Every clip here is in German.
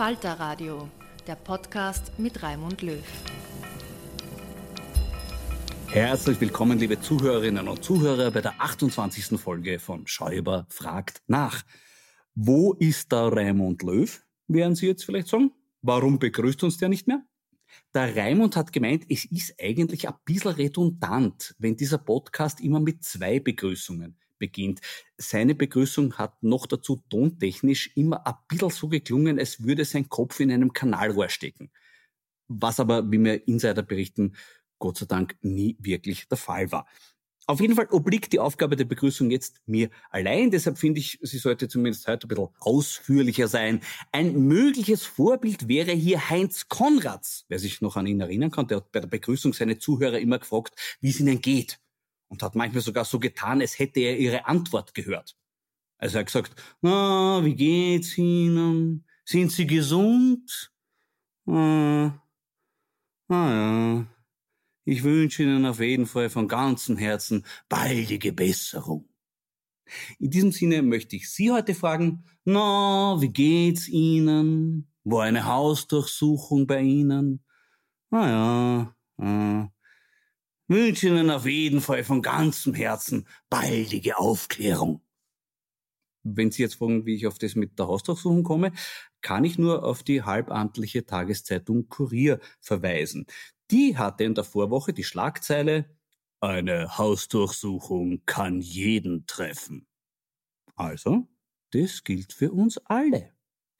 Falter Radio, der Podcast mit Raimund Löw. Herzlich willkommen, liebe Zuhörerinnen und Zuhörer, bei der 28. Folge von Schäuber fragt nach. Wo ist der Raimund Löw? Werden Sie jetzt vielleicht sagen? Warum begrüßt uns der nicht mehr? Der Raimund hat gemeint, es ist eigentlich ein bisschen redundant, wenn dieser Podcast immer mit zwei Begrüßungen beginnt. Seine Begrüßung hat noch dazu tontechnisch immer ein bisschen so geklungen, als würde sein Kopf in einem Kanalrohr stecken. Was aber, wie mir Insider berichten, Gott sei Dank nie wirklich der Fall war. Auf jeden Fall obliegt die Aufgabe der Begrüßung jetzt mir allein. Deshalb finde ich, sie sollte zumindest heute ein bisschen ausführlicher sein. Ein mögliches Vorbild wäre hier Heinz Konrads. Wer sich noch an ihn erinnern kann, der hat bei der Begrüßung seine Zuhörer immer gefragt, wie es ihnen geht und hat manchmal sogar so getan, als hätte er ihre Antwort gehört. Also er hat gesagt, na, wie geht's Ihnen? Sind Sie gesund? Ah, ah ja. Ich wünsche Ihnen auf jeden Fall von ganzem Herzen baldige Besserung. In diesem Sinne möchte ich Sie heute fragen, na, wie geht's Ihnen? War eine Hausdurchsuchung bei Ihnen? Na ja, äh, wünsche Ihnen auf jeden Fall von ganzem Herzen baldige Aufklärung. Wenn Sie jetzt fragen, wie ich auf das mit der Hausdurchsuchung komme, kann ich nur auf die halbamtliche Tageszeitung Kurier verweisen. Die hatte in der Vorwoche die Schlagzeile Eine Hausdurchsuchung kann jeden treffen. Also, das gilt für uns alle.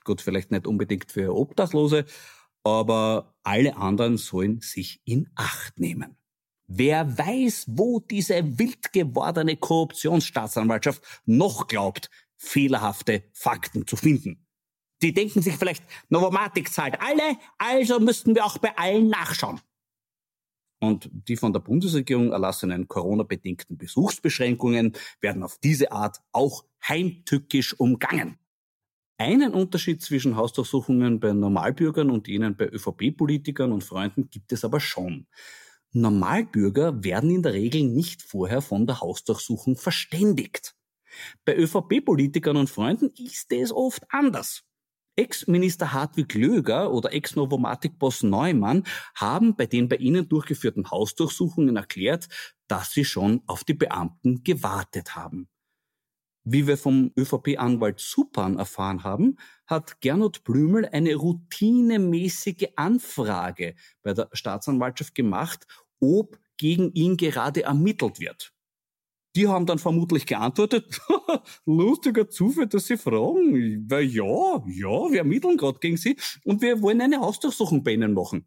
Gut, vielleicht nicht unbedingt für Obdachlose, aber alle anderen sollen sich in Acht nehmen. Wer weiß, wo diese wild gewordene Korruptionsstaatsanwaltschaft noch glaubt, fehlerhafte Fakten zu finden. Die denken sich vielleicht, Novomatic zahlt alle, also müssten wir auch bei allen nachschauen. Und die von der Bundesregierung erlassenen Corona-bedingten Besuchsbeschränkungen werden auf diese Art auch heimtückisch umgangen. Einen Unterschied zwischen Hausdurchsuchungen bei Normalbürgern und jenen bei ÖVP-Politikern und Freunden gibt es aber schon. Normalbürger werden in der Regel nicht vorher von der Hausdurchsuchung verständigt. Bei ÖVP-Politikern und Freunden ist es oft anders. Ex-Minister Hartwig Löger oder Ex-Novomatic-Boss Neumann haben bei den bei ihnen durchgeführten Hausdurchsuchungen erklärt, dass sie schon auf die Beamten gewartet haben. Wie wir vom ÖVP-Anwalt Supan erfahren haben, hat Gernot Blümel eine routinemäßige Anfrage bei der Staatsanwaltschaft gemacht, ob gegen ihn gerade ermittelt wird. die haben dann vermutlich geantwortet, lustiger Zufall, dass Sie fragen. Ja, ja, wir ermitteln gerade gegen Sie und wir wollen eine Hausdurchsuchung bei Ihnen machen.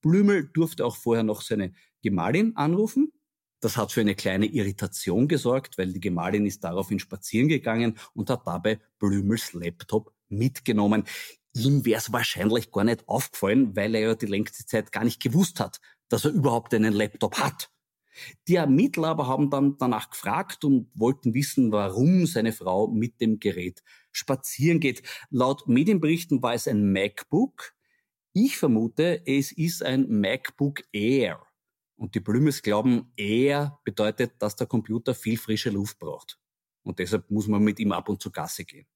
Blümel durfte auch vorher noch seine Gemahlin anrufen. Das hat für eine kleine Irritation gesorgt, weil die Gemahlin ist daraufhin spazieren gegangen und hat dabei Blümels Laptop mitgenommen. Ihm wäre es wahrscheinlich gar nicht aufgefallen, weil er ja die längste Zeit gar nicht gewusst hat, dass er überhaupt einen Laptop hat. Die Ermittler aber haben dann danach gefragt und wollten wissen, warum seine Frau mit dem Gerät spazieren geht. Laut Medienberichten war es ein MacBook, ich vermute, es ist ein MacBook Air. Und die Blümes glauben, Air bedeutet, dass der Computer viel frische Luft braucht. Und deshalb muss man mit ihm ab und zu Gasse gehen.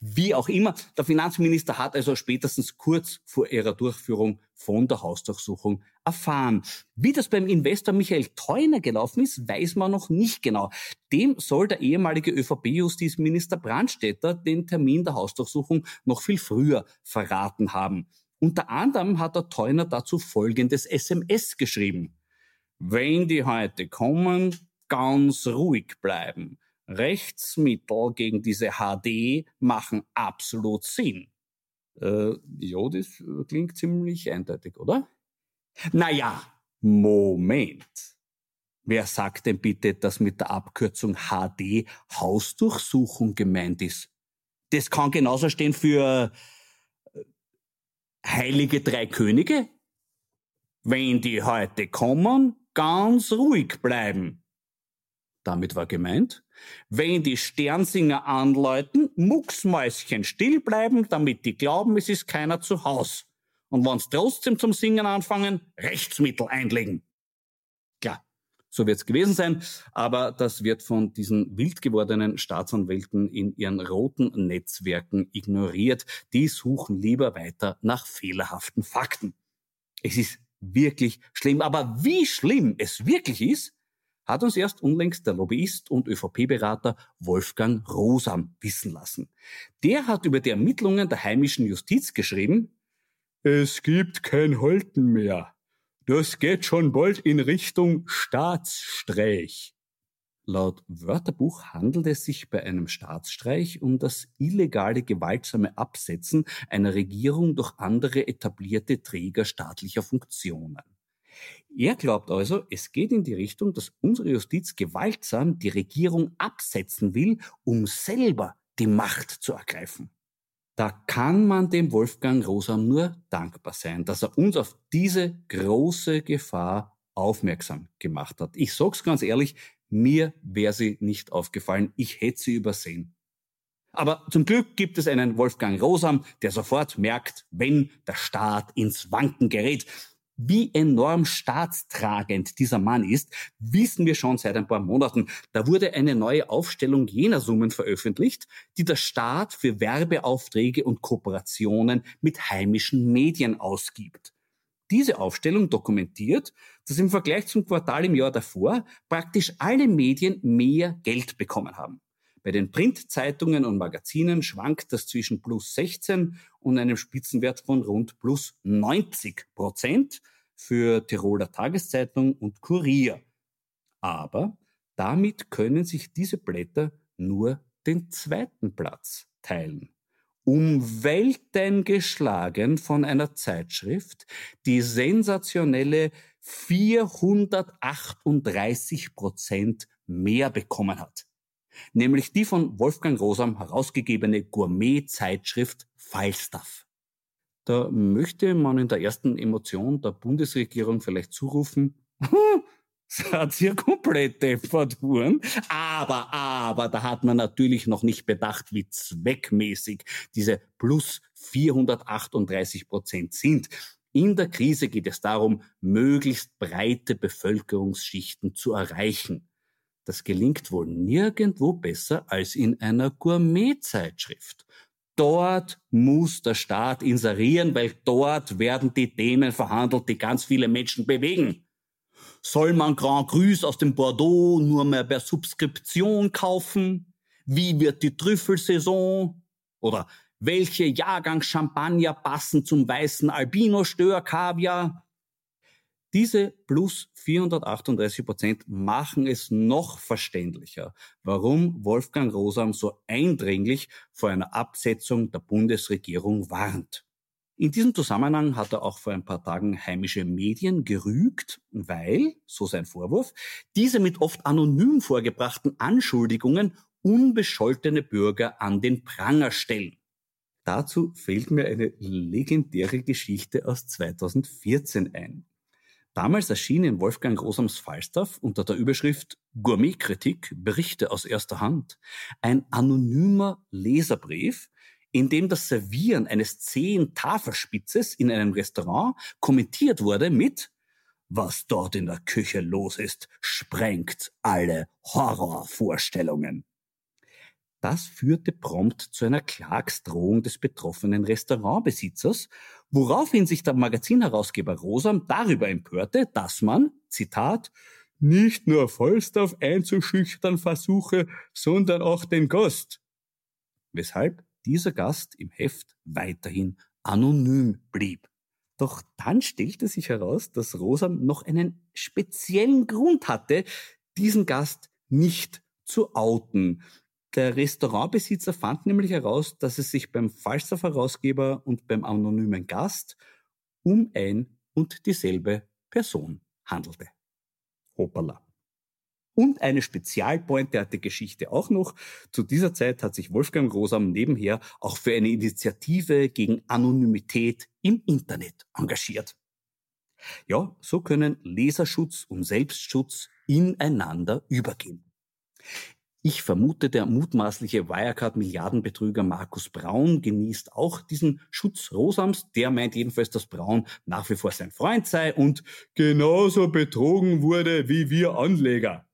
Wie auch immer, der Finanzminister hat also spätestens kurz vor ihrer Durchführung von der Hausdurchsuchung erfahren. Wie das beim Investor Michael Theuner gelaufen ist, weiß man noch nicht genau. Dem soll der ehemalige ÖVP-Justizminister Brandstätter den Termin der Hausdurchsuchung noch viel früher verraten haben. Unter anderem hat der Theuner dazu folgendes SMS geschrieben. Wenn die heute kommen, ganz ruhig bleiben. Rechtsmittel gegen diese HD machen absolut Sinn. Äh, ja, das klingt ziemlich eindeutig, oder? Naja, Moment. Wer sagt denn bitte, dass mit der Abkürzung HD Hausdurchsuchung gemeint ist? Das kann genauso stehen für heilige drei Könige? Wenn die heute kommen, ganz ruhig bleiben. Damit war gemeint, wenn die Sternsinger anläuten, mucksmäuschen still bleiben, damit die glauben, es ist keiner zu Haus. Und wenn's trotzdem zum Singen anfangen, Rechtsmittel einlegen. Klar, so wird's gewesen sein, aber das wird von diesen wild gewordenen Staatsanwälten in ihren roten Netzwerken ignoriert. Die suchen lieber weiter nach fehlerhaften Fakten. Es ist wirklich schlimm, aber wie schlimm es wirklich ist, hat uns erst unlängst der Lobbyist und ÖVP-Berater Wolfgang Rosam wissen lassen. Der hat über die Ermittlungen der heimischen Justiz geschrieben, es gibt kein Halten mehr. Das geht schon bald in Richtung Staatsstreich. Laut Wörterbuch handelt es sich bei einem Staatsstreich um das illegale gewaltsame Absetzen einer Regierung durch andere etablierte Träger staatlicher Funktionen. Er glaubt also, es geht in die Richtung, dass unsere Justiz gewaltsam die Regierung absetzen will, um selber die Macht zu ergreifen. Da kann man dem Wolfgang Rosam nur dankbar sein, dass er uns auf diese große Gefahr aufmerksam gemacht hat. Ich sag's ganz ehrlich, mir wäre sie nicht aufgefallen, ich hätte sie übersehen. Aber zum Glück gibt es einen Wolfgang Rosam, der sofort merkt, wenn der Staat ins Wanken gerät wie enorm staatstragend dieser Mann ist, wissen wir schon seit ein paar Monaten. Da wurde eine neue Aufstellung jener Summen veröffentlicht, die der Staat für Werbeaufträge und Kooperationen mit heimischen Medien ausgibt. Diese Aufstellung dokumentiert, dass im Vergleich zum Quartal im Jahr davor praktisch alle Medien mehr Geld bekommen haben. Bei den Printzeitungen und Magazinen schwankt das zwischen plus 16 und einem Spitzenwert von rund plus 90 Prozent für Tiroler Tageszeitung und Kurier. Aber damit können sich diese Blätter nur den zweiten Platz teilen. Um Welten geschlagen von einer Zeitschrift, die sensationelle 438 Prozent mehr bekommen hat nämlich die von Wolfgang Rosam herausgegebene Gourmet-Zeitschrift Falstaff. Da möchte man in der ersten Emotion der Bundesregierung vielleicht zurufen, hat ihr komplett deppert. Aber, aber, da hat man natürlich noch nicht bedacht, wie zweckmäßig diese plus 438 Prozent sind. In der Krise geht es darum, möglichst breite Bevölkerungsschichten zu erreichen. Das gelingt wohl nirgendwo besser als in einer Gourmet-Zeitschrift. Dort muss der Staat inserieren, weil dort werden die Themen verhandelt, die ganz viele Menschen bewegen. Soll man Grand Crus aus dem Bordeaux nur mehr per Subskription kaufen? Wie wird die Trüffelsaison? Oder welche Jahrgang Champagner passen zum weißen Albino-Stör-Kaviar? Diese plus 438 Prozent machen es noch verständlicher, warum Wolfgang Rosam so eindringlich vor einer Absetzung der Bundesregierung warnt. In diesem Zusammenhang hat er auch vor ein paar Tagen heimische Medien gerügt, weil, so sein Vorwurf, diese mit oft anonym vorgebrachten Anschuldigungen unbescholtene Bürger an den Pranger stellen. Dazu fällt mir eine legendäre Geschichte aus 2014 ein. Damals erschien in Wolfgang Rosams Falstaff unter der Überschrift Gourmetkritik Berichte aus erster Hand ein anonymer Leserbrief, in dem das Servieren eines zehn Tafelspitzes in einem Restaurant kommentiert wurde mit Was dort in der Küche los ist, sprengt alle Horrorvorstellungen. Das führte prompt zu einer Klagsdrohung des betroffenen Restaurantbesitzers, woraufhin sich der Magazinherausgeber Rosam darüber empörte, dass man, Zitat, nicht nur Falstaff einzuschüchtern versuche, sondern auch den Gast. Weshalb dieser Gast im Heft weiterhin anonym blieb. Doch dann stellte sich heraus, dass Rosam noch einen speziellen Grund hatte, diesen Gast nicht zu outen. Der Restaurantbesitzer fand nämlich heraus, dass es sich beim Falstaff-Herausgeber und beim anonymen Gast um ein und dieselbe Person handelte. Hoppala. Und eine Spezialpointe hat die Geschichte auch noch. Zu dieser Zeit hat sich Wolfgang Rosam nebenher auch für eine Initiative gegen Anonymität im Internet engagiert. Ja, so können Leserschutz und Selbstschutz ineinander übergehen. Ich vermute, der mutmaßliche Wirecard-Milliardenbetrüger Markus Braun genießt auch diesen Schutz Rosams. Der meint jedenfalls, dass Braun nach wie vor sein Freund sei und genauso betrogen wurde wie wir Anleger.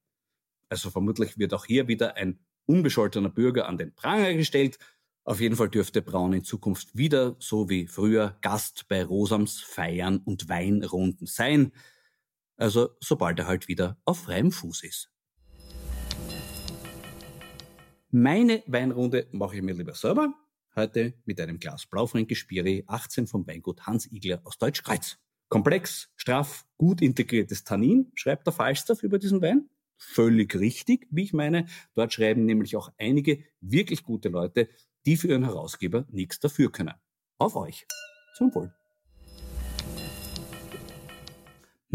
Also vermutlich wird auch hier wieder ein unbescholtener Bürger an den Pranger gestellt. Auf jeden Fall dürfte Braun in Zukunft wieder, so wie früher, Gast bei Rosams Feiern und Weinrunden sein. Also sobald er halt wieder auf freiem Fuß ist. Meine Weinrunde mache ich mir lieber selber. Heute mit einem Glas Blaufränkisch Spiri 18 vom Weingut Hans Igler aus Deutschkreuz. Komplex, straff, gut integriertes Tannin, schreibt der Falstaff über diesen Wein. Völlig richtig, wie ich meine. Dort schreiben nämlich auch einige wirklich gute Leute, die für ihren Herausgeber nichts dafür können. Auf euch. Zum Wohl.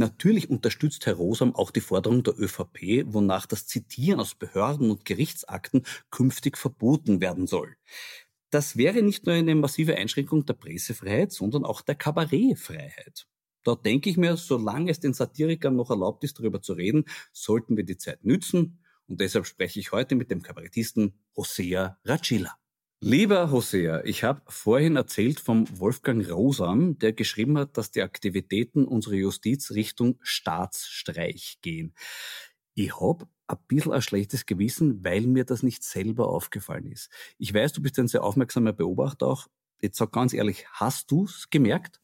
Natürlich unterstützt Herr Rosam auch die Forderung der ÖVP, wonach das Zitieren aus Behörden und Gerichtsakten künftig verboten werden soll. Das wäre nicht nur eine massive Einschränkung der Pressefreiheit, sondern auch der Kabarettfreiheit. Dort denke ich mir, solange es den Satirikern noch erlaubt ist, darüber zu reden, sollten wir die Zeit nützen. Und deshalb spreche ich heute mit dem Kabarettisten Hosea Racilla. Lieber Hosea, ich habe vorhin erzählt vom Wolfgang Rosam, der geschrieben hat, dass die Aktivitäten unserer Justiz Richtung Staatsstreich gehen. Ich hab ein bisschen ein schlechtes Gewissen, weil mir das nicht selber aufgefallen ist. Ich weiß, du bist ein sehr aufmerksamer Beobachter auch. Jetzt sag ganz ehrlich, hast du's gemerkt?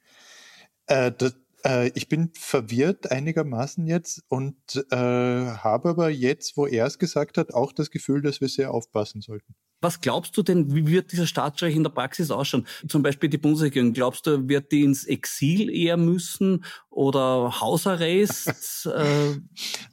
Äh, das, äh, ich bin verwirrt einigermaßen jetzt und äh, habe aber jetzt, wo er es gesagt hat, auch das Gefühl, dass wir sehr aufpassen sollten. Was glaubst du denn, wie wird dieser Staatsstreich in der Praxis ausschauen? Zum Beispiel die Bundesregierung, glaubst du, wird die ins Exil eher müssen oder Hausarrest? äh?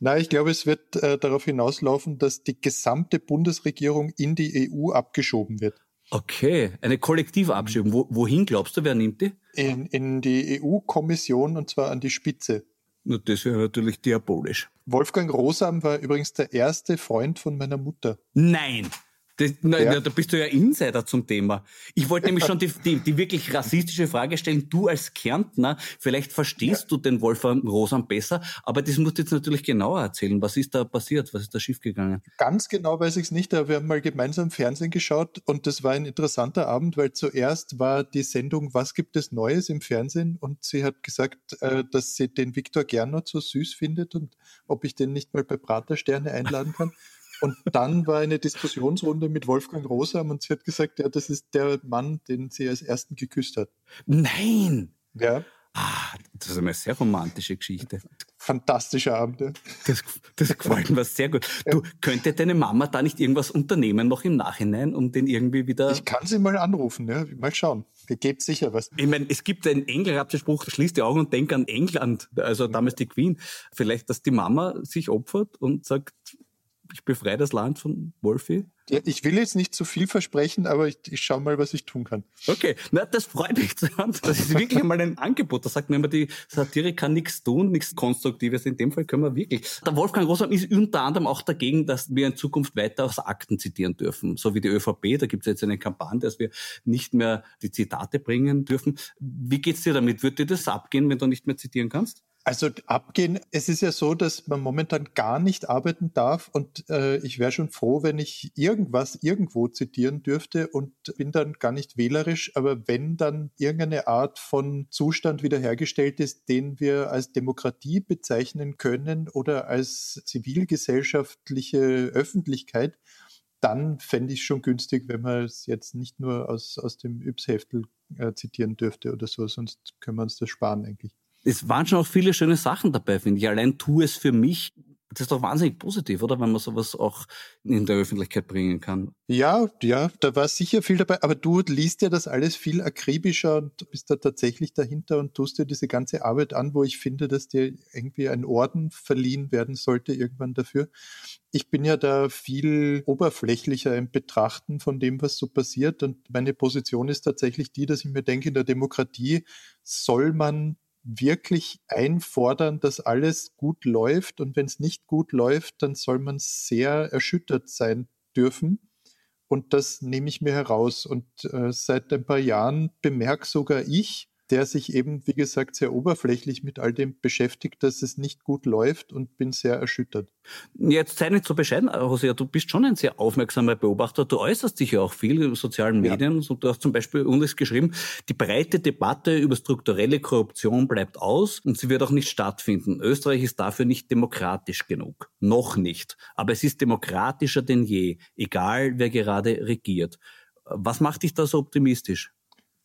Nein, ich glaube, es wird äh, darauf hinauslaufen, dass die gesamte Bundesregierung in die EU abgeschoben wird. Okay, eine kollektive Abschiebung. Wo, wohin glaubst du, wer nimmt die? In, in die EU-Kommission und zwar an die Spitze. Na, das wäre natürlich diabolisch. Wolfgang Rosam war übrigens der erste Freund von meiner Mutter. Nein! Das, na, ja. da bist du ja Insider zum Thema. Ich wollte nämlich schon die, die, die, wirklich rassistische Frage stellen. Du als Kärntner, vielleicht verstehst ja. du den Wolfram Rosam besser, aber das musst du jetzt natürlich genauer erzählen. Was ist da passiert? Was ist da schiefgegangen? Ganz genau weiß ich es nicht, aber wir haben mal gemeinsam Fernsehen geschaut und das war ein interessanter Abend, weil zuerst war die Sendung Was gibt es Neues im Fernsehen und sie hat gesagt, äh, dass sie den Viktor Gernot so süß findet und ob ich den nicht mal bei Pratersterne einladen kann. Und dann war eine Diskussionsrunde mit Wolfgang Rosam und sie hat gesagt, ja, das ist der Mann, den sie als ersten geküsst hat. Nein! Ja. Ah, das ist eine sehr romantische Geschichte. Fantastischer Abend. Ja. Das, das gefällt mir sehr gut. Du, könnte deine Mama da nicht irgendwas unternehmen noch im Nachhinein, um den irgendwie wieder... Ich kann sie mal anrufen, ja. mal schauen. Ihr gebt sicher was. Ich meine, es gibt einen engelhaften Spruch, schließ die Augen und denk an England, also damals die Queen. Vielleicht, dass die Mama sich opfert und sagt, ich befreie das Land von Wolfie? Ja, ich will jetzt nicht zu viel versprechen, aber ich, ich schaue mal, was ich tun kann. Okay, na, das freut mich zu hören. Das ist wirklich einmal ein Angebot. Da sagt man immer, die Satire kann nichts tun, nichts Konstruktives. In dem Fall können wir wirklich. Der Wolfgang Rosam ist unter anderem auch dagegen, dass wir in Zukunft weiter aus Akten zitieren dürfen. So wie die ÖVP, da gibt es jetzt eine Kampagne, dass wir nicht mehr die Zitate bringen dürfen. Wie geht's dir damit? Wird dir das abgehen, wenn du nicht mehr zitieren kannst? Also abgehen, es ist ja so, dass man momentan gar nicht arbeiten darf und äh, ich wäre schon froh, wenn ich irgendwas irgendwo zitieren dürfte und bin dann gar nicht wählerisch, aber wenn dann irgendeine Art von Zustand wiederhergestellt ist, den wir als Demokratie bezeichnen können oder als zivilgesellschaftliche Öffentlichkeit, dann fände ich schon günstig, wenn man es jetzt nicht nur aus, aus dem Yps-Heftel äh, zitieren dürfte oder so, sonst können wir uns das sparen eigentlich es waren schon auch viele schöne Sachen dabei, finde ich. Allein tu es für mich. Das ist doch wahnsinnig positiv, oder? Wenn man sowas auch in der Öffentlichkeit bringen kann. Ja, ja, da war sicher viel dabei. Aber du liest ja das alles viel akribischer und bist da tatsächlich dahinter und tust dir diese ganze Arbeit an, wo ich finde, dass dir irgendwie ein Orden verliehen werden sollte irgendwann dafür. Ich bin ja da viel oberflächlicher im Betrachten von dem, was so passiert. Und meine Position ist tatsächlich die, dass ich mir denke, in der Demokratie soll man wirklich einfordern, dass alles gut läuft. Und wenn es nicht gut läuft, dann soll man sehr erschüttert sein dürfen. Und das nehme ich mir heraus. Und äh, seit ein paar Jahren bemerke sogar ich, der sich eben, wie gesagt, sehr oberflächlich mit all dem beschäftigt, dass es nicht gut läuft und bin sehr erschüttert. Jetzt sei nicht so bescheiden, Hosea, du bist schon ein sehr aufmerksamer Beobachter. Du äußerst dich ja auch viel in sozialen Medien ja. und du hast zum Beispiel uns geschrieben, die breite Debatte über strukturelle Korruption bleibt aus und sie wird auch nicht stattfinden. Österreich ist dafür nicht demokratisch genug. Noch nicht. Aber es ist demokratischer denn je, egal wer gerade regiert. Was macht dich da so optimistisch?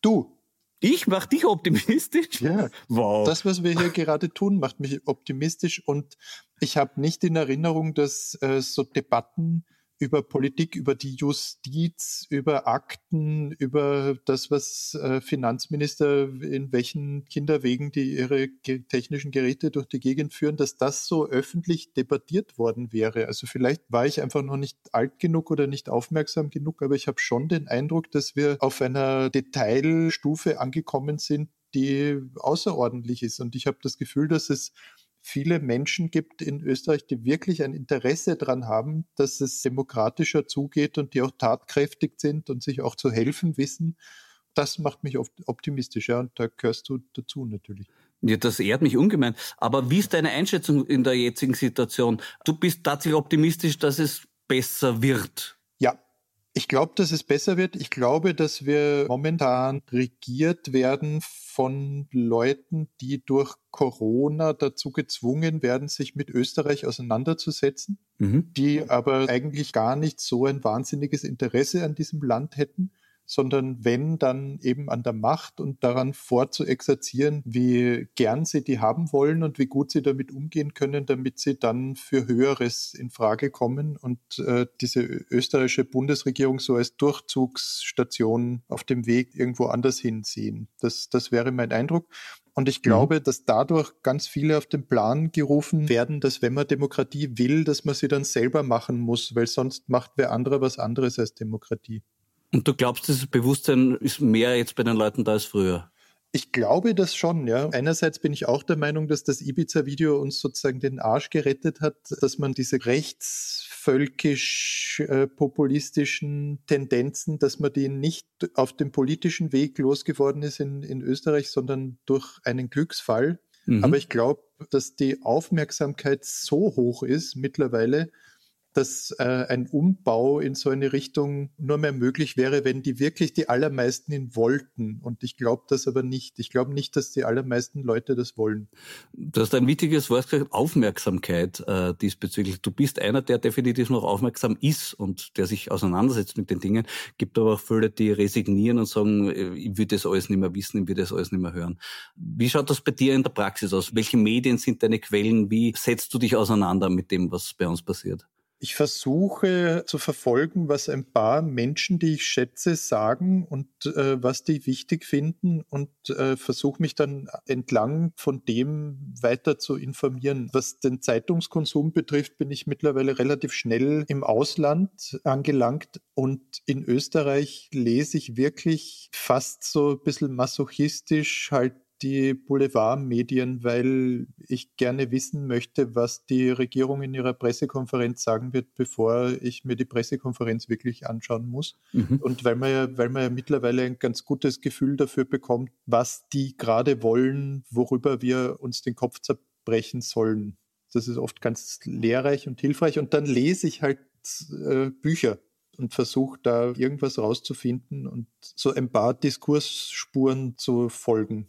Du, ich mach dich optimistisch? Ja. Wow. Das, was wir hier gerade tun, macht mich optimistisch und ich habe nicht in Erinnerung, dass äh, so Debatten über Politik, über die Justiz, über Akten, über das, was äh, Finanzminister in welchen Kinderwegen die ihre technischen Geräte durch die Gegend führen, dass das so öffentlich debattiert worden wäre. Also vielleicht war ich einfach noch nicht alt genug oder nicht aufmerksam genug, aber ich habe schon den Eindruck, dass wir auf einer Detailstufe angekommen sind, die außerordentlich ist. Und ich habe das Gefühl, dass es viele Menschen gibt in Österreich, die wirklich ein Interesse daran haben, dass es demokratischer zugeht und die auch tatkräftig sind und sich auch zu helfen wissen. Das macht mich oft optimistischer und da gehörst du dazu natürlich. Ja, das ehrt mich ungemein. Aber wie ist deine Einschätzung in der jetzigen Situation? Du bist tatsächlich optimistisch, dass es besser wird. Ich glaube, dass es besser wird. Ich glaube, dass wir momentan regiert werden von Leuten, die durch Corona dazu gezwungen werden, sich mit Österreich auseinanderzusetzen, mhm. die aber eigentlich gar nicht so ein wahnsinniges Interesse an diesem Land hätten sondern wenn, dann eben an der Macht und daran vorzuexerzieren, wie gern sie die haben wollen und wie gut sie damit umgehen können, damit sie dann für Höheres in Frage kommen und äh, diese österreichische Bundesregierung so als Durchzugsstation auf dem Weg irgendwo anders hinsehen. Das, das wäre mein Eindruck. Und ich glaube, mhm. dass dadurch ganz viele auf den Plan gerufen werden, dass wenn man Demokratie will, dass man sie dann selber machen muss, weil sonst macht wer andere was anderes als Demokratie. Und du glaubst, das Bewusstsein ist mehr jetzt bei den Leuten da als früher? Ich glaube das schon, ja. Einerseits bin ich auch der Meinung, dass das Ibiza-Video uns sozusagen den Arsch gerettet hat, dass man diese rechtsvölkisch-populistischen äh, Tendenzen, dass man die nicht auf dem politischen Weg losgeworden ist in, in Österreich, sondern durch einen Glücksfall. Mhm. Aber ich glaube, dass die Aufmerksamkeit so hoch ist mittlerweile, dass äh, ein Umbau in so eine Richtung nur mehr möglich wäre, wenn die wirklich die allermeisten ihn wollten. Und ich glaube das aber nicht. Ich glaube nicht, dass die allermeisten Leute das wollen. Du hast ein wichtiges Wort gesagt, Aufmerksamkeit äh, diesbezüglich. Du bist einer, der definitiv noch aufmerksam ist und der sich auseinandersetzt mit den Dingen. Gibt aber auch viele, die resignieren und sagen, äh, ich will das alles nicht mehr wissen, ich will das alles nicht mehr hören. Wie schaut das bei dir in der Praxis aus? Welche Medien sind deine Quellen? Wie setzt du dich auseinander mit dem, was bei uns passiert? Ich versuche zu verfolgen, was ein paar Menschen, die ich schätze, sagen und äh, was die wichtig finden und äh, versuche mich dann entlang von dem weiter zu informieren. Was den Zeitungskonsum betrifft, bin ich mittlerweile relativ schnell im Ausland angelangt und in Österreich lese ich wirklich fast so ein bisschen masochistisch halt die Boulevardmedien, weil ich gerne wissen möchte, was die Regierung in ihrer Pressekonferenz sagen wird, bevor ich mir die Pressekonferenz wirklich anschauen muss. Mhm. Und weil man, ja, weil man ja mittlerweile ein ganz gutes Gefühl dafür bekommt, was die gerade wollen, worüber wir uns den Kopf zerbrechen sollen. Das ist oft ganz lehrreich und hilfreich. Und dann lese ich halt äh, Bücher und versuche da irgendwas rauszufinden und so ein paar Diskursspuren zu folgen.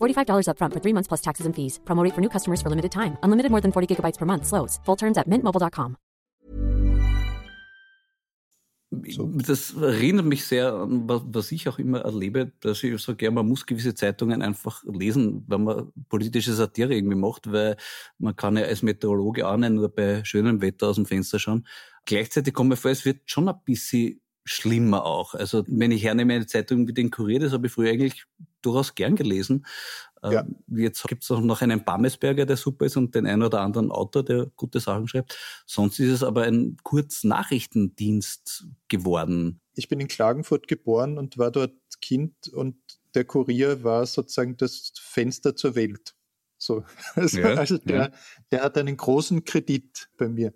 $45 upfront for three months plus taxes and fees. Promote for new customers for limited time. Unlimited more than 40 gigabytes per month. Slows. Full terms at mintmobile.com. Das erinnert mich sehr an, was ich auch immer erlebe, dass ich so gerne, man muss gewisse Zeitungen einfach lesen, wenn man politische Satire irgendwie macht, weil man kann ja als Meteorologe auch nicht nur bei schönem Wetter aus dem Fenster schauen. Gleichzeitig kommt mir vor, es wird schon ein bisschen schlimmer auch. Also wenn ich hernehme eine Zeitung wie den Kurier, das habe ich früher eigentlich durchaus gern gelesen. Ähm, ja. Jetzt gibt es auch noch einen Bammesberger, der super ist und den einen oder anderen Autor, der gute Sachen schreibt. Sonst ist es aber ein Kurznachrichtendienst geworden. Ich bin in Klagenfurt geboren und war dort Kind und der Kurier war sozusagen das Fenster zur Welt. So. Also, ja, also der, ja. der hat einen großen Kredit bei mir.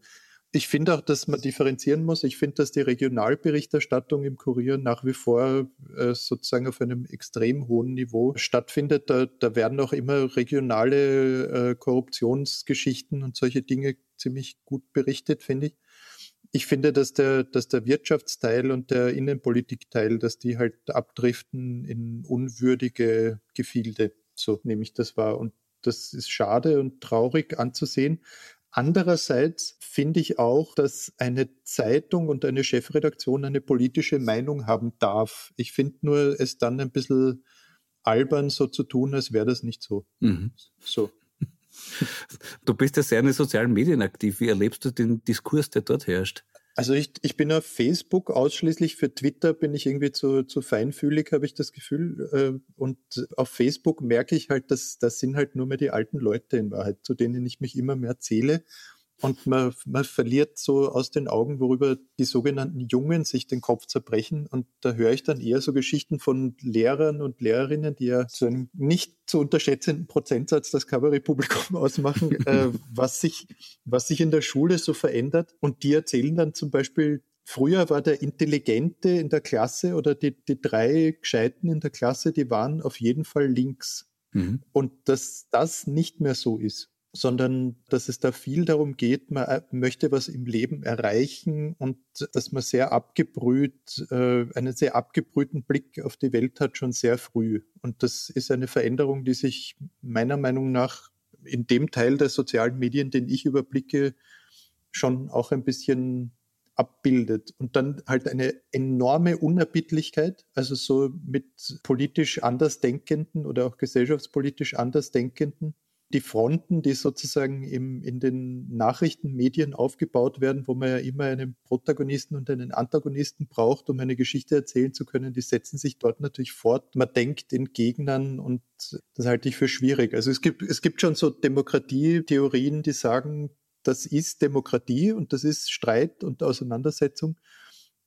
Ich finde auch, dass man differenzieren muss. Ich finde, dass die Regionalberichterstattung im Kurier nach wie vor äh, sozusagen auf einem extrem hohen Niveau stattfindet. Da, da werden auch immer regionale äh, Korruptionsgeschichten und solche Dinge ziemlich gut berichtet, finde ich. Ich finde, dass der, dass der Wirtschaftsteil und der Innenpolitikteil, dass die halt abdriften in unwürdige Gefilde. So nehme ich das wahr. Und das ist schade und traurig anzusehen. Andererseits finde ich auch, dass eine Zeitung und eine Chefredaktion eine politische Meinung haben darf. Ich finde nur es dann ein bisschen albern, so zu tun, als wäre das nicht so. Mhm. So. Du bist ja sehr in den sozialen Medien aktiv. Wie erlebst du den Diskurs, der dort herrscht? Also ich, ich bin auf Facebook ausschließlich, für Twitter bin ich irgendwie zu, zu feinfühlig, habe ich das Gefühl. Äh, und auf Facebook merke ich halt, dass das sind halt nur mehr die alten Leute in Wahrheit, zu denen ich mich immer mehr zähle. Und man, man verliert so aus den Augen, worüber die sogenannten Jungen sich den Kopf zerbrechen. Und da höre ich dann eher so Geschichten von Lehrern und Lehrerinnen, die ja zu einem nicht zu unterschätzenden Prozentsatz das Kabarettpublikum ausmachen, äh, was, sich, was sich in der Schule so verändert. Und die erzählen dann zum Beispiel, früher war der Intelligente in der Klasse oder die, die drei Gescheiten in der Klasse, die waren auf jeden Fall links. Mhm. Und dass das nicht mehr so ist sondern dass es da viel darum geht, man äh, möchte was im Leben erreichen und dass man sehr abgebrüht, äh, einen sehr abgebrühten Blick auf die Welt hat schon sehr früh. Und das ist eine Veränderung, die sich meiner Meinung nach in dem Teil der sozialen Medien, den ich überblicke, schon auch ein bisschen abbildet. Und dann halt eine enorme Unerbittlichkeit, also so mit politisch Andersdenkenden oder auch gesellschaftspolitisch Andersdenkenden die Fronten, die sozusagen im, in den Nachrichtenmedien aufgebaut werden, wo man ja immer einen Protagonisten und einen Antagonisten braucht, um eine Geschichte erzählen zu können, die setzen sich dort natürlich fort. Man denkt in Gegnern und das halte ich für schwierig. Also es gibt, es gibt schon so Demokratietheorien, die sagen, das ist Demokratie und das ist Streit und Auseinandersetzung.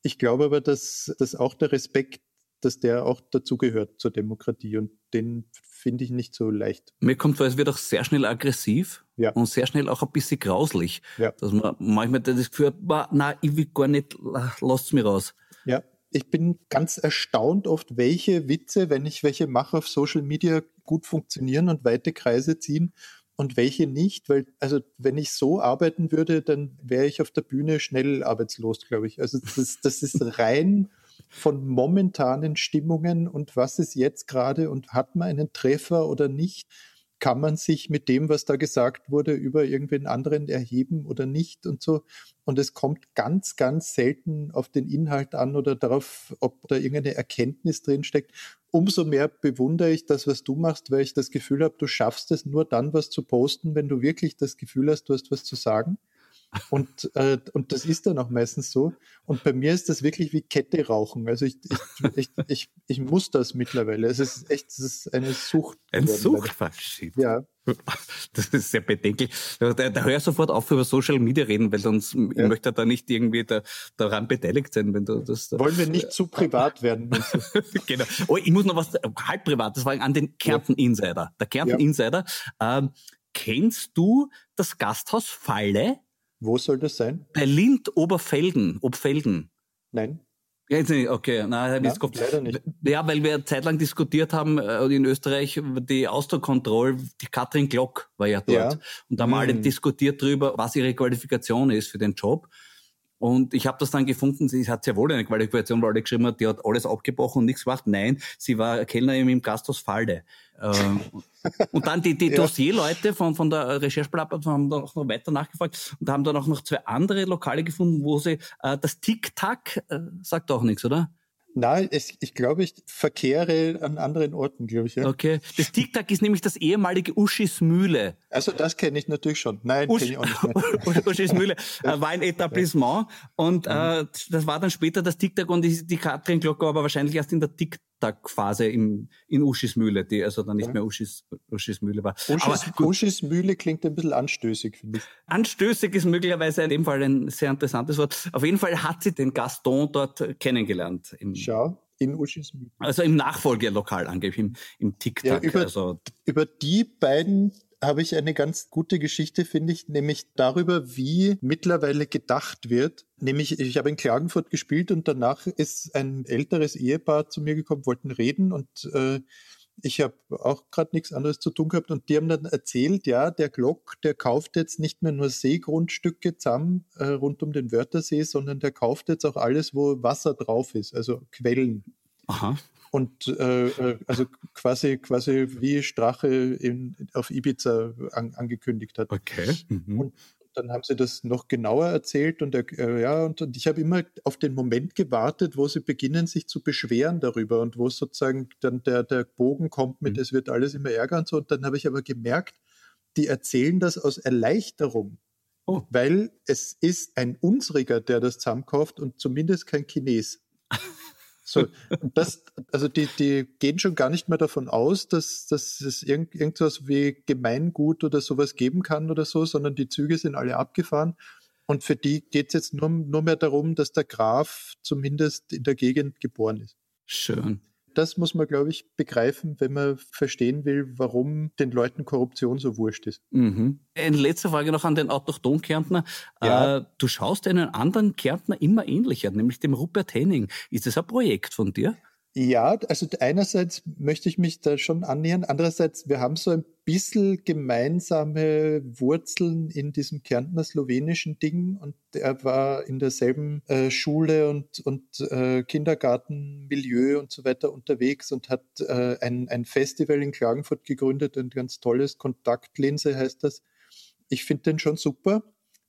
Ich glaube aber, dass, dass auch der Respekt, dass der auch dazugehört zur Demokratie und den finde ich nicht so leicht. Mir kommt vor, es wird auch sehr schnell aggressiv ja. und sehr schnell auch ein bisschen grauslich. Ja. Dass man manchmal das Gefühl hat, na, ich will gar nicht, lasst mir raus. Ja, ich bin ganz erstaunt oft, welche Witze, wenn ich welche mache auf Social Media, gut funktionieren und weite Kreise ziehen und welche nicht, weil, also wenn ich so arbeiten würde, dann wäre ich auf der Bühne schnell arbeitslos, glaube ich. Also das, das ist rein von momentanen Stimmungen und was ist jetzt gerade und hat man einen Treffer oder nicht kann man sich mit dem, was da gesagt wurde, über irgendwen anderen erheben oder nicht und so. Und es kommt ganz, ganz selten auf den Inhalt an oder darauf, ob da irgendeine Erkenntnis drinsteckt. Umso mehr bewundere ich das, was du machst, weil ich das Gefühl habe, du schaffst es nur dann, was zu posten, wenn du wirklich das Gefühl hast, du hast was zu sagen. Und, äh, und das ist dann auch meistens so. Und bei mir ist das wirklich wie Kette rauchen. Also ich, ich, ich, ich, ich muss das mittlerweile. Es ist echt, es ist eine Sucht. Ein Suchtverschiebt. Ja. Das ist sehr bedenklich. Da, da hör sofort auf, über Social Media reden, weil sonst ja. ich möchte da nicht irgendwie da, daran beteiligt sein, wenn du das. Wollen wir nicht zu privat werden? genau. Oh, ich muss noch was halb privat, das war an den Kärnten Insider. Der Kärnten. Insider. Ähm, kennst du das Gasthaus Falle? Wo soll das sein? Bei Lind Oberfelden, Obfelden. Nein. Ja, jetzt nicht, okay, nein, ja, leider nicht. Ja, weil wir zeitlang diskutiert haben äh, in Österreich die Ausdruckkontrolle, die Katrin Glock war ja dort. Ja. Und da haben mhm. alle diskutiert darüber, was ihre Qualifikation ist für den Job. Und ich habe das dann gefunden, sie hat sehr wohl eine Qualifikation, weil alle geschrieben hat, die hat alles abgebrochen und nichts gemacht. Nein, sie war Kellnerin im Gasthaus Falde. Ähm, und dann die, die ja. Dossierleute von, von der Rechercheplattform haben da auch noch weiter nachgefragt und haben dann auch noch zwei andere Lokale gefunden, wo sie äh, das Tic-Tac, äh, sagt auch nichts, oder? Nein, es, ich glaube, ich verkehre an anderen Orten, glaube ich. Ja. Okay. Das Tic-Tac ist nämlich das ehemalige Uschis Mühle. Also das kenne ich natürlich schon. Nein, Usch, kenne ich auch nicht mehr. Uschis Mühle äh, war ein Etablissement und äh, das war dann später das Tic-Tac und die, die Katrin Glocke aber wahrscheinlich erst in der Tic-Tac-Phase in Uschis Mühle, die also dann nicht ja. mehr Uschis, Uschis Mühle war. Uschis, Uschis Mühle klingt ein bisschen anstößig, finde ich. Anstößig ist möglicherweise in dem Fall ein sehr interessantes Wort. Auf jeden Fall hat sie den Gaston dort kennengelernt. Im Schau, in Uschis Mühle. Also im Nachfolgelokal angeblich, im, im Tic-Tac. Ja, über, also. über die beiden habe ich eine ganz gute Geschichte, finde ich, nämlich darüber, wie mittlerweile gedacht wird. Nämlich, ich habe in Klagenfurt gespielt und danach ist ein älteres Ehepaar zu mir gekommen, wollten reden und äh, ich habe auch gerade nichts anderes zu tun gehabt und die haben dann erzählt, ja, der Glock, der kauft jetzt nicht mehr nur Seegrundstücke zusammen äh, rund um den Wörthersee, sondern der kauft jetzt auch alles, wo Wasser drauf ist, also Quellen. Aha. Und äh, äh also quasi quasi wie Strache in, auf Ibiza an, angekündigt hat. Okay. Mhm. Und dann haben sie das noch genauer erzählt und äh, ja und, und ich habe immer auf den Moment gewartet, wo sie beginnen sich zu beschweren darüber und wo sozusagen dann der der Bogen kommt mit, mhm. es wird alles immer ärger und so. Und dann habe ich aber gemerkt, die erzählen das aus Erleichterung. Oh. Weil es ist ein Unsriger, der das zusammenkauft und zumindest kein Chines. So, das, also die, die gehen schon gar nicht mehr davon aus, dass, dass es irgend, irgendwas wie Gemeingut oder sowas geben kann oder so, sondern die Züge sind alle abgefahren. Und für die geht es jetzt nur, nur mehr darum, dass der Graf zumindest in der Gegend geboren ist. Schön. Das muss man, glaube ich, begreifen, wenn man verstehen will, warum den Leuten Korruption so wurscht ist. Mhm. Eine letzte Frage noch an den Autochton-Kärntner. Ja. Äh, du schaust einen anderen Kärntner immer ähnlicher, nämlich dem Rupert Henning. Ist das ein Projekt von dir? Ja, also einerseits möchte ich mich da schon annähern, andererseits, wir haben so ein bisschen gemeinsame Wurzeln in diesem Kärntner slowenischen Ding und er war in derselben äh, Schule und, und äh, Kindergartenmilieu und so weiter unterwegs und hat äh, ein, ein Festival in Klagenfurt gegründet, ein ganz tolles Kontaktlinse heißt das. Ich finde den schon super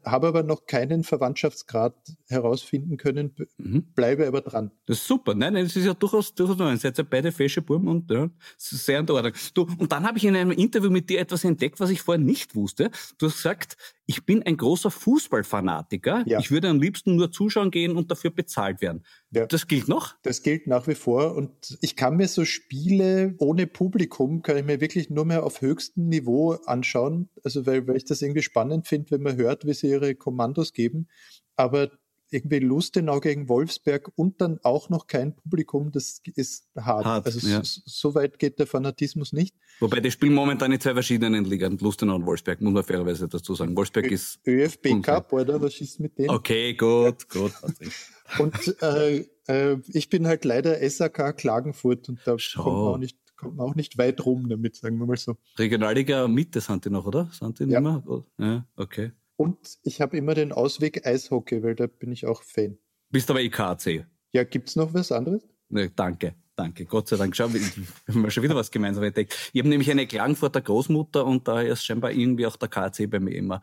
habe aber noch keinen Verwandtschaftsgrad herausfinden können, mhm. bleibe aber dran. Das ist super. Nein, nein, das ist ja durchaus, durchaus neu. Seid ja beide fesche Buben und ja, sehr in Ordnung. Du, und dann habe ich in einem Interview mit dir etwas entdeckt, was ich vorher nicht wusste. Du hast gesagt, ich bin ein großer Fußballfanatiker. Ja. Ich würde am liebsten nur zuschauen gehen und dafür bezahlt werden. Ja. Das gilt noch? Das gilt nach wie vor. Und ich kann mir so Spiele ohne Publikum, kann ich mir wirklich nur mehr auf höchstem Niveau anschauen. Also weil, weil ich das irgendwie spannend finde, wenn man hört, wie sie ihre Kommandos geben. Aber irgendwie Lustenau gegen Wolfsberg und dann auch noch kein Publikum, das ist hart. hart also ja. so, so, weit geht der Fanatismus nicht. Wobei die spielen momentan in zwei verschiedenen Ligen, Lustenau und Wolfsberg, muss man fairerweise dazu sagen. Wolfsberg Ö ist... ÖFB Cup, oder? Was ist mit denen? Okay, gut, gut. und äh, äh, ich bin halt leider SAK Klagenfurt und da Schau. kommt man auch nicht kommt man auch nicht weit rum damit, sagen wir mal so. Regionalliga Mitte sind die noch, oder? Sind die ja. nicht mehr? Ja, okay. Und ich habe immer den Ausweg Eishockey, weil da bin ich auch Fan. Bist aber IKC. Ja, gibt's noch was anderes? Ne, danke. Danke, Gott sei Dank. Schau, wir haben schon wieder was gemeinsam entdeckt. Ich habe nämlich eine Klagenfurter Großmutter und da ist scheinbar irgendwie auch der KC bei mir immer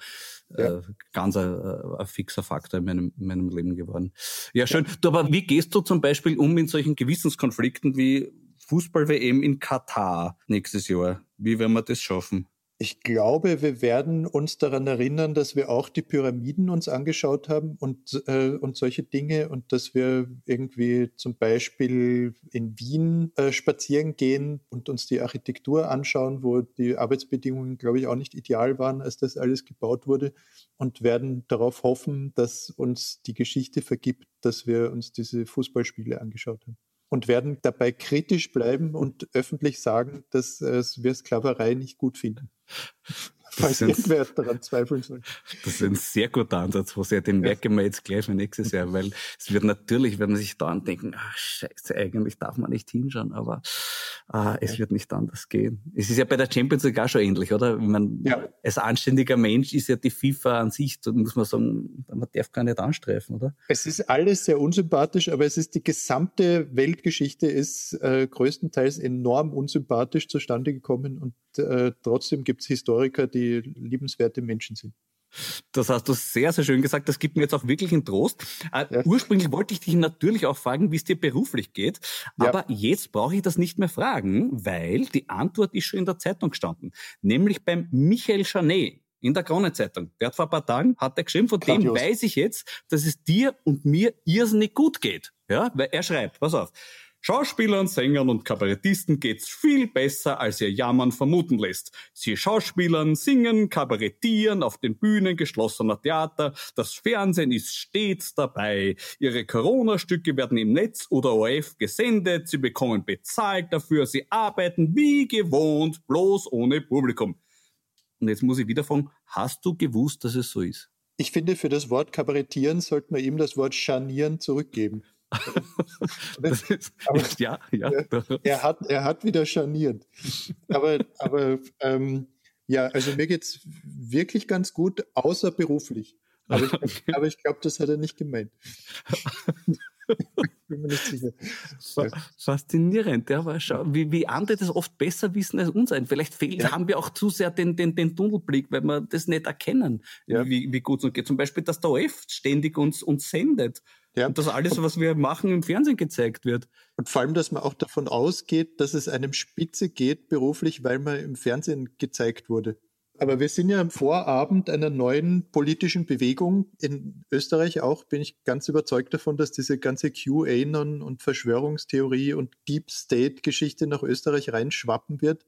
ja. äh, ganz ein, ein, fixer Faktor in meinem, in meinem Leben geworden. Ja, schön. Ja. Du, aber wie gehst du zum Beispiel um in solchen Gewissenskonflikten wie Fußball-WM in Katar nächstes Jahr? Wie werden wir das schaffen? Ich glaube, wir werden uns daran erinnern, dass wir auch die Pyramiden uns angeschaut haben und, äh, und solche Dinge und dass wir irgendwie zum Beispiel in Wien äh, spazieren gehen und uns die Architektur anschauen, wo die Arbeitsbedingungen, glaube ich, auch nicht ideal waren, als das alles gebaut wurde und werden darauf hoffen, dass uns die Geschichte vergibt, dass wir uns diese Fußballspiele angeschaut haben und werden dabei kritisch bleiben und öffentlich sagen, dass äh, wir Sklaverei nicht gut finden. Falls irgendwer daran zweifeln soll. Das ist ein sehr guter Ansatz, José. Den ja. merken wir jetzt gleich für nächstes Jahr, weil es wird natürlich, wenn man sich da denken, ach scheiße, eigentlich darf man nicht hinschauen, aber ah, es ja. wird nicht anders gehen. Es ist ja bei der Champions League auch schon ähnlich, oder? Man, ja. Als anständiger Mensch ist ja die FIFA an sich, da muss man sagen, man darf gar nicht anstreifen, oder? Es ist alles sehr unsympathisch, aber es ist die gesamte Weltgeschichte ist äh, größtenteils enorm unsympathisch zustande gekommen und äh, trotzdem gibt es Historiker, die liebenswerte Menschen sind. Das hast du sehr, sehr schön gesagt. Das gibt mir jetzt auch wirklich einen Trost. Äh, ja. Ursprünglich wollte ich dich natürlich auch fragen, wie es dir beruflich geht. Aber ja. jetzt brauche ich das nicht mehr fragen, weil die Antwort ist schon in der Zeitung gestanden. Nämlich beim Michael Chanet in der Kronenzeitung. Der hat vor ein paar Tagen, hat er geschrieben, von Grandios. dem weiß ich jetzt, dass es dir und mir irrsinnig gut geht. Ja, weil er schreibt, pass auf. Schauspielern, Sängern und Kabarettisten geht's viel besser, als ihr Jammern vermuten lässt. Sie schauspielern, singen, kabarettieren auf den Bühnen geschlossener Theater. Das Fernsehen ist stets dabei. Ihre Corona-Stücke werden im Netz oder ORF gesendet. Sie bekommen bezahlt dafür. Sie arbeiten wie gewohnt, bloß ohne Publikum. Und jetzt muss ich wieder fragen, hast du gewusst, dass es so ist? Ich finde, für das Wort kabarettieren sollte man ihm das Wort scharnieren zurückgeben. Das ist, aber, ja, ja. Er, er, hat, er hat wieder scharniert. Aber, aber ähm, ja, also mir geht es wirklich ganz gut, außer beruflich. Aber ich, okay. aber ich glaube, das hat er nicht gemeint. Bin mir nicht sicher. Faszinierend, ja, aber schau, wie, wie andere das oft besser wissen als uns ein. Vielleicht fehlt, ja. haben wir auch zu sehr den, den, den Tunnelblick, weil wir das nicht erkennen, ja. wie, wie gut es uns geht. Zum Beispiel, dass der OF ständig uns, uns sendet. Ja. Und dass alles, was wir machen, im Fernsehen gezeigt wird. Und vor allem, dass man auch davon ausgeht, dass es einem spitze geht beruflich, weil man im Fernsehen gezeigt wurde. Aber wir sind ja am Vorabend einer neuen politischen Bewegung in Österreich auch, bin ich ganz überzeugt davon, dass diese ganze QAnon und Verschwörungstheorie und Deep State Geschichte nach Österreich reinschwappen wird.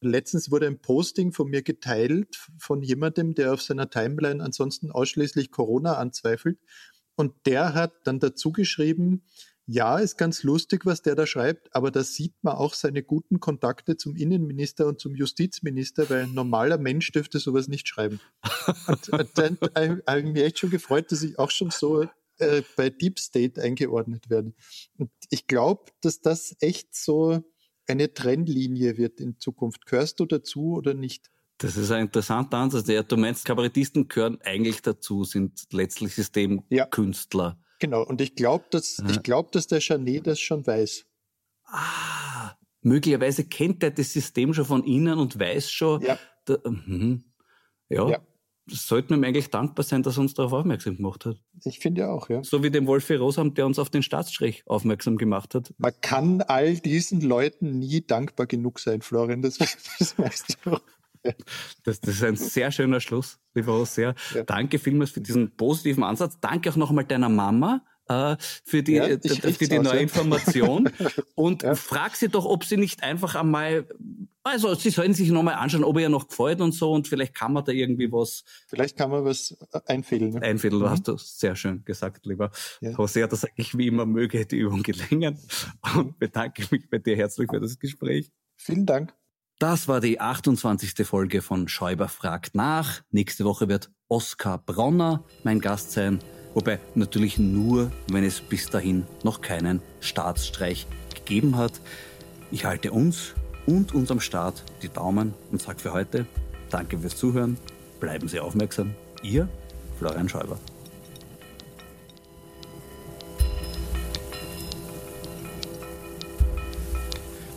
Letztens wurde ein Posting von mir geteilt von jemandem, der auf seiner Timeline ansonsten ausschließlich Corona anzweifelt und der hat dann dazu geschrieben, ja, ist ganz lustig, was der da schreibt, aber da sieht man auch seine guten Kontakte zum Innenminister und zum Justizminister, weil ein normaler Mensch dürfte sowas nicht schreiben. und, und dann habe ich mich echt schon gefreut, dass ich auch schon so äh, bei Deep State eingeordnet werde. Und ich glaube, dass das echt so eine Trennlinie wird in Zukunft. Gehörst du dazu oder nicht? Das ist ein interessanter Ansatz. Ja, du meinst, Kabarettisten gehören eigentlich dazu, sind letztlich Systemkünstler. Ja, genau. Und ich glaube, dass, ja. ich glaube, dass der Chanet das schon weiß. Ah, möglicherweise kennt er das System schon von innen und weiß schon. Ja. Da, mhm. ja. ja. Sollten wir ihm eigentlich dankbar sein, dass er uns darauf aufmerksam gemacht hat. Ich finde ja auch, ja. So wie dem Wolfi Rosam, der uns auf den Staatsstrich aufmerksam gemacht hat. Man kann all diesen Leuten nie dankbar genug sein, Florian. Das, das weißt du auch. Das, das, ist ein sehr schöner Schluss, lieber Hosea. Ja. Danke vielmals für diesen positiven Ansatz. Danke auch noch einmal deiner Mama äh, für die, ja, für die neue ja. Information. Und frag sie doch, ob sie nicht einfach einmal Also, Sie sollen sich nochmal anschauen, ob er noch gefällt und so und vielleicht kann man da irgendwie was. Vielleicht kann man was einfädeln. Ne? Einfädeln, mhm. hast du sehr schön gesagt, lieber. José. Das sage ich wie immer, möge die Übung gelingen und bedanke mich bei dir herzlich für das Gespräch. Vielen Dank. Das war die 28. Folge von Schäuber fragt nach. Nächste Woche wird Oskar Bronner mein Gast sein. Wobei natürlich nur, wenn es bis dahin noch keinen Staatsstreich gegeben hat. Ich halte uns und unserem Staat die Daumen und sage für heute Danke fürs Zuhören. Bleiben Sie aufmerksam. Ihr Florian Schäuber.